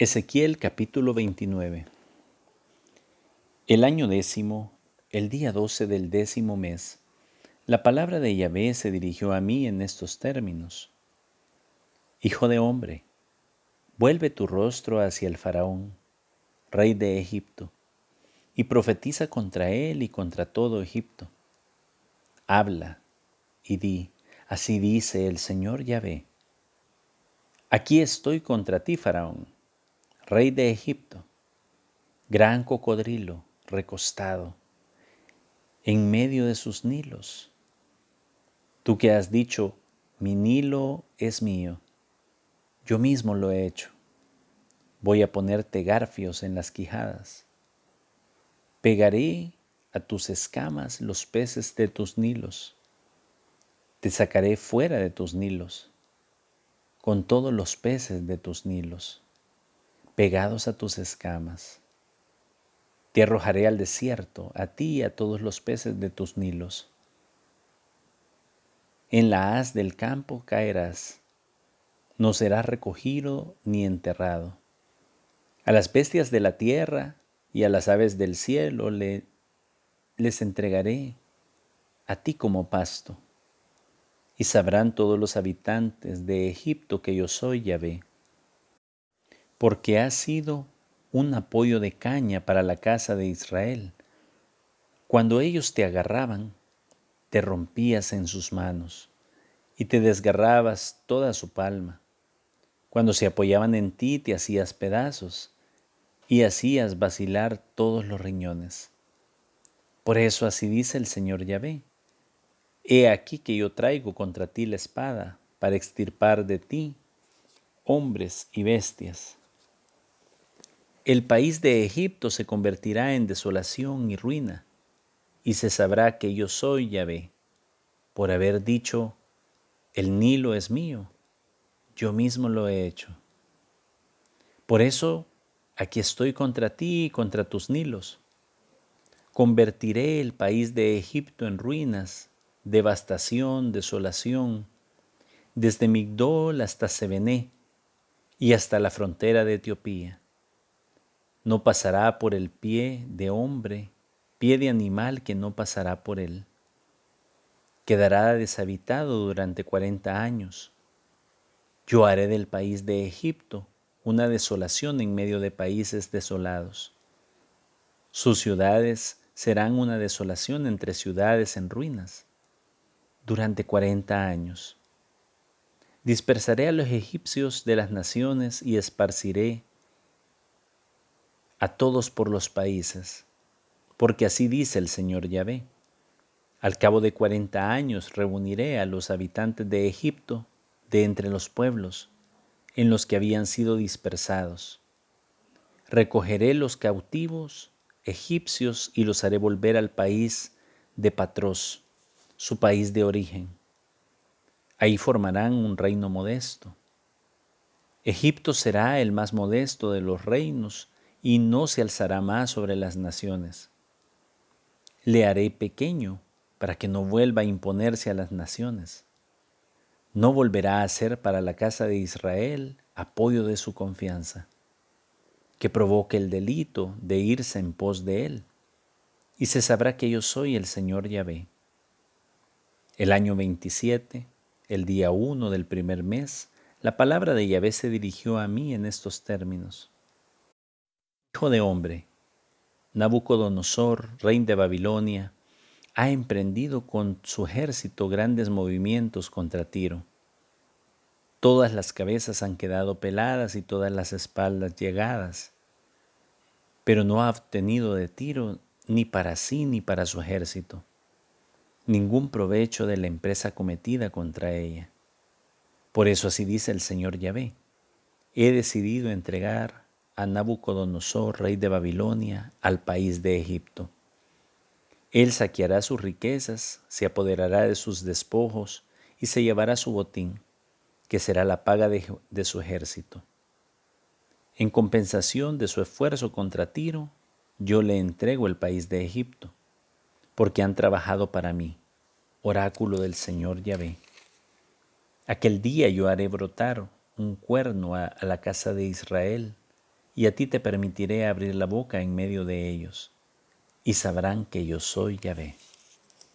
Ezequiel capítulo 29 El año décimo, el día doce del décimo mes, la palabra de Yahvé se dirigió a mí en estos términos. Hijo de hombre, vuelve tu rostro hacia el faraón, rey de Egipto, y profetiza contra él y contra todo Egipto. Habla y di, así dice el Señor Yahvé. Aquí estoy contra ti, faraón rey de Egipto, gran cocodrilo recostado en medio de sus nilos. Tú que has dicho, mi Nilo es mío, yo mismo lo he hecho. Voy a ponerte garfios en las quijadas. Pegaré a tus escamas los peces de tus nilos. Te sacaré fuera de tus nilos, con todos los peces de tus nilos pegados a tus escamas. Te arrojaré al desierto, a ti y a todos los peces de tus nilos. En la haz del campo caerás, no serás recogido ni enterrado. A las bestias de la tierra y a las aves del cielo le, les entregaré a ti como pasto, y sabrán todos los habitantes de Egipto que yo soy Yahvé porque has sido un apoyo de caña para la casa de Israel. Cuando ellos te agarraban, te rompías en sus manos y te desgarrabas toda su palma. Cuando se apoyaban en ti, te hacías pedazos y hacías vacilar todos los riñones. Por eso así dice el Señor Yahvé. He aquí que yo traigo contra ti la espada para extirpar de ti hombres y bestias el país de Egipto se convertirá en desolación y ruina, y se sabrá que yo soy Yahvé, por haber dicho, el Nilo es mío, yo mismo lo he hecho. Por eso aquí estoy contra ti y contra tus Nilos. Convertiré el país de Egipto en ruinas, devastación, desolación, desde Migdol hasta Sebené y hasta la frontera de Etiopía no pasará por el pie de hombre, pie de animal que no pasará por él. Quedará deshabitado durante cuarenta años. Yo haré del país de Egipto una desolación en medio de países desolados. Sus ciudades serán una desolación entre ciudades en ruinas durante cuarenta años. Dispersaré a los egipcios de las naciones y esparciré a todos por los países, porque así dice el Señor Yahvé. Al cabo de cuarenta años reuniré a los habitantes de Egipto de entre los pueblos en los que habían sido dispersados. Recogeré los cautivos egipcios y los haré volver al país de Patros, su país de origen. Ahí formarán un reino modesto. Egipto será el más modesto de los reinos y no se alzará más sobre las naciones. Le haré pequeño para que no vuelva a imponerse a las naciones. No volverá a ser para la casa de Israel apoyo de su confianza, que provoque el delito de irse en pos de él, y se sabrá que yo soy el Señor Yahvé. El año 27, el día 1 del primer mes, la palabra de Yahvé se dirigió a mí en estos términos. Hijo de hombre, Nabucodonosor, rey de Babilonia, ha emprendido con su ejército grandes movimientos contra Tiro. Todas las cabezas han quedado peladas y todas las espaldas llegadas, pero no ha obtenido de Tiro ni para sí ni para su ejército ningún provecho de la empresa cometida contra ella. Por eso así dice el Señor Yahvé, he decidido entregar a Nabucodonosor, rey de Babilonia, al país de Egipto. Él saqueará sus riquezas, se apoderará de sus despojos y se llevará su botín, que será la paga de, su ejército. En compensación de su esfuerzo contra Tiro, yo le entrego el país de Egipto, porque han trabajado para mí, oráculo del Señor Yahvé. Aquel día yo haré brotar un cuerno a la casa de Israel y a ti te permitiré abrir la boca en medio de ellos, y sabrán que yo soy Yahvé.